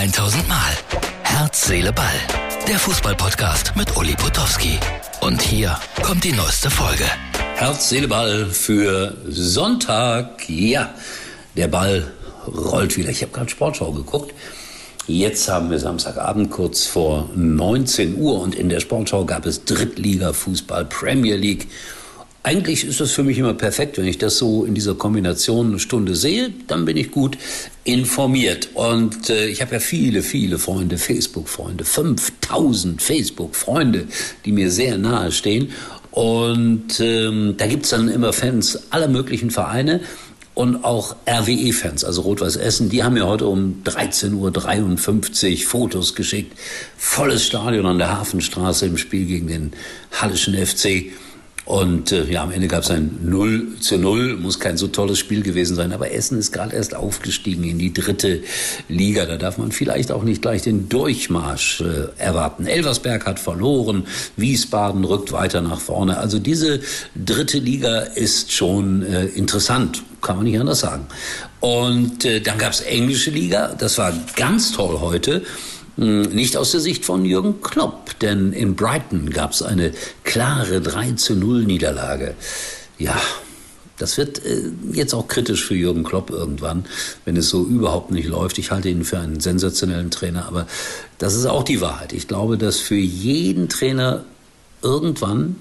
1000 Mal. Herz, Seele, Ball. Der Fußballpodcast mit Uli Potowski. Und hier kommt die neueste Folge. Herz, Seele, Ball für Sonntag. Ja, der Ball rollt wieder. Ich habe gerade Sportschau geguckt. Jetzt haben wir Samstagabend kurz vor 19 Uhr und in der Sportschau gab es Drittliga-Fußball, Premier League eigentlich ist das für mich immer perfekt, wenn ich das so in dieser Kombination eine Stunde sehe, dann bin ich gut informiert. Und äh, ich habe ja viele, viele Freunde, Facebook-Freunde, 5000 Facebook-Freunde, die mir sehr nahe stehen. Und ähm, da gibt's dann immer Fans aller möglichen Vereine und auch RWE-Fans, also Rot-Weiß Essen, die haben mir heute um 13.53 Uhr Fotos geschickt. Volles Stadion an der Hafenstraße im Spiel gegen den Hallischen FC. Und äh, ja, am Ende gab es ein 0 zu 0. Muss kein so tolles Spiel gewesen sein. Aber Essen ist gerade erst aufgestiegen in die dritte Liga. Da darf man vielleicht auch nicht gleich den Durchmarsch äh, erwarten. Elversberg hat verloren. Wiesbaden rückt weiter nach vorne. Also diese dritte Liga ist schon äh, interessant. Kann man nicht anders sagen. Und äh, dann gab es englische Liga. Das war ganz toll heute. Hm, nicht aus der Sicht von Jürgen Klopp, denn in Brighton gab es eine klare 3 zu 0 Niederlage. Ja, das wird äh, jetzt auch kritisch für Jürgen Klopp irgendwann, wenn es so überhaupt nicht läuft. Ich halte ihn für einen sensationellen Trainer, aber das ist auch die Wahrheit. Ich glaube, dass für jeden Trainer irgendwann,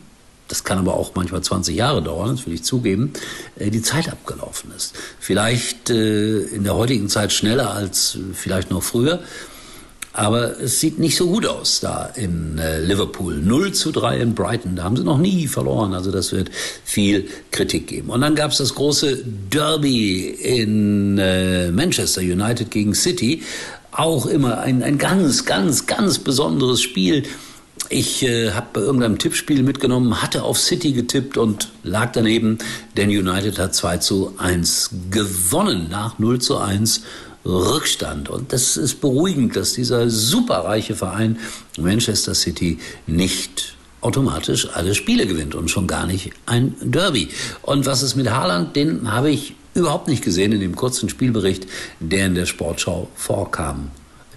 das kann aber auch manchmal 20 Jahre dauern, das will ich zugeben, äh, die Zeit abgelaufen ist. Vielleicht äh, in der heutigen Zeit schneller als vielleicht noch früher. Aber es sieht nicht so gut aus da in äh, Liverpool. 0 zu 3 in Brighton. Da haben sie noch nie verloren. Also das wird viel Kritik geben. Und dann gab es das große Derby in äh, Manchester United gegen City. Auch immer ein, ein ganz, ganz, ganz besonderes Spiel. Ich äh, habe bei irgendeinem Tippspiel mitgenommen, hatte auf City getippt und lag daneben, denn United hat 2 zu 1 gewonnen nach 0 zu 1 Rückstand. Und das ist beruhigend, dass dieser superreiche Verein Manchester City nicht automatisch alle Spiele gewinnt und schon gar nicht ein Derby. Und was ist mit Haaland? Den habe ich überhaupt nicht gesehen in dem kurzen Spielbericht, der in der Sportschau vorkam.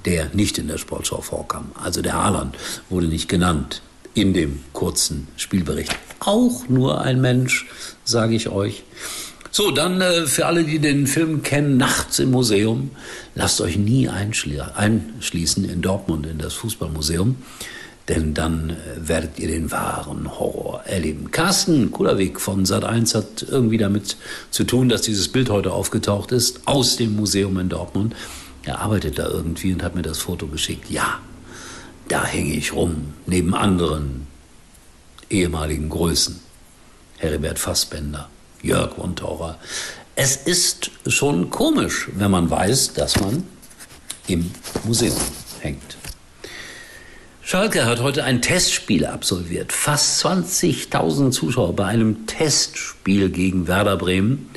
Der nicht in der Sportschau vorkam. Also der Haaland wurde nicht genannt in dem kurzen Spielbericht. Auch nur ein Mensch, sage ich euch. So, dann äh, für alle, die den Film kennen, Nachts im Museum. Lasst euch nie einschließen in Dortmund in das Fußballmuseum, denn dann äh, werdet ihr den wahren Horror erleben. Carsten Kullerweg von Sat1 hat irgendwie damit zu tun, dass dieses Bild heute aufgetaucht ist aus dem Museum in Dortmund. Er arbeitet da irgendwie und hat mir das Foto geschickt. Ja, da hänge ich rum, neben anderen ehemaligen Größen. Heribert Fassbender, Jörg Wontaurer. Es ist schon komisch, wenn man weiß, dass man im Museum hängt. Schalke hat heute ein Testspiel absolviert. Fast 20.000 Zuschauer bei einem Testspiel gegen Werder Bremen.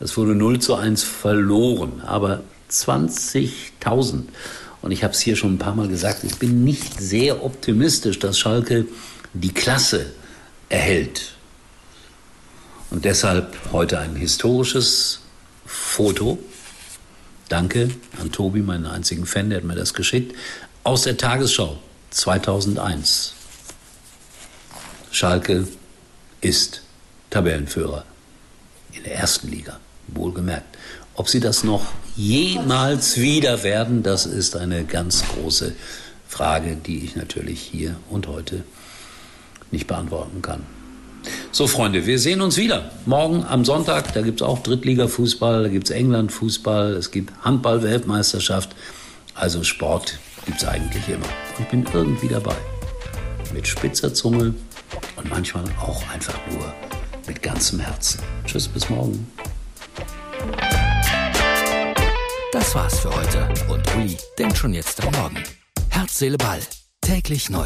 Es wurde 0 zu 1 verloren, aber 20.000. Und ich habe es hier schon ein paar Mal gesagt, ich bin nicht sehr optimistisch, dass Schalke die Klasse erhält und deshalb heute ein historisches Foto. Danke an Tobi, meinen einzigen Fan, der hat mir das geschickt. Aus der Tagesschau 2001. Schalke ist Tabellenführer in der ersten Liga, wohlgemerkt. Ob sie das noch jemals wieder werden, das ist eine ganz große Frage, die ich natürlich hier und heute nicht beantworten kann. So, Freunde, wir sehen uns wieder. Morgen am Sonntag, da gibt es auch Drittliga-Fußball, da gibt es England-Fußball, es gibt Handball-Weltmeisterschaft. Also Sport gibt es eigentlich immer. Ich bin irgendwie dabei. Mit spitzer Zunge und manchmal auch einfach nur mit ganzem Herzen. Tschüss, bis morgen. Das war's für heute. Und Uli denkt schon jetzt am Morgen. Herz, Seele, Ball. Täglich neu.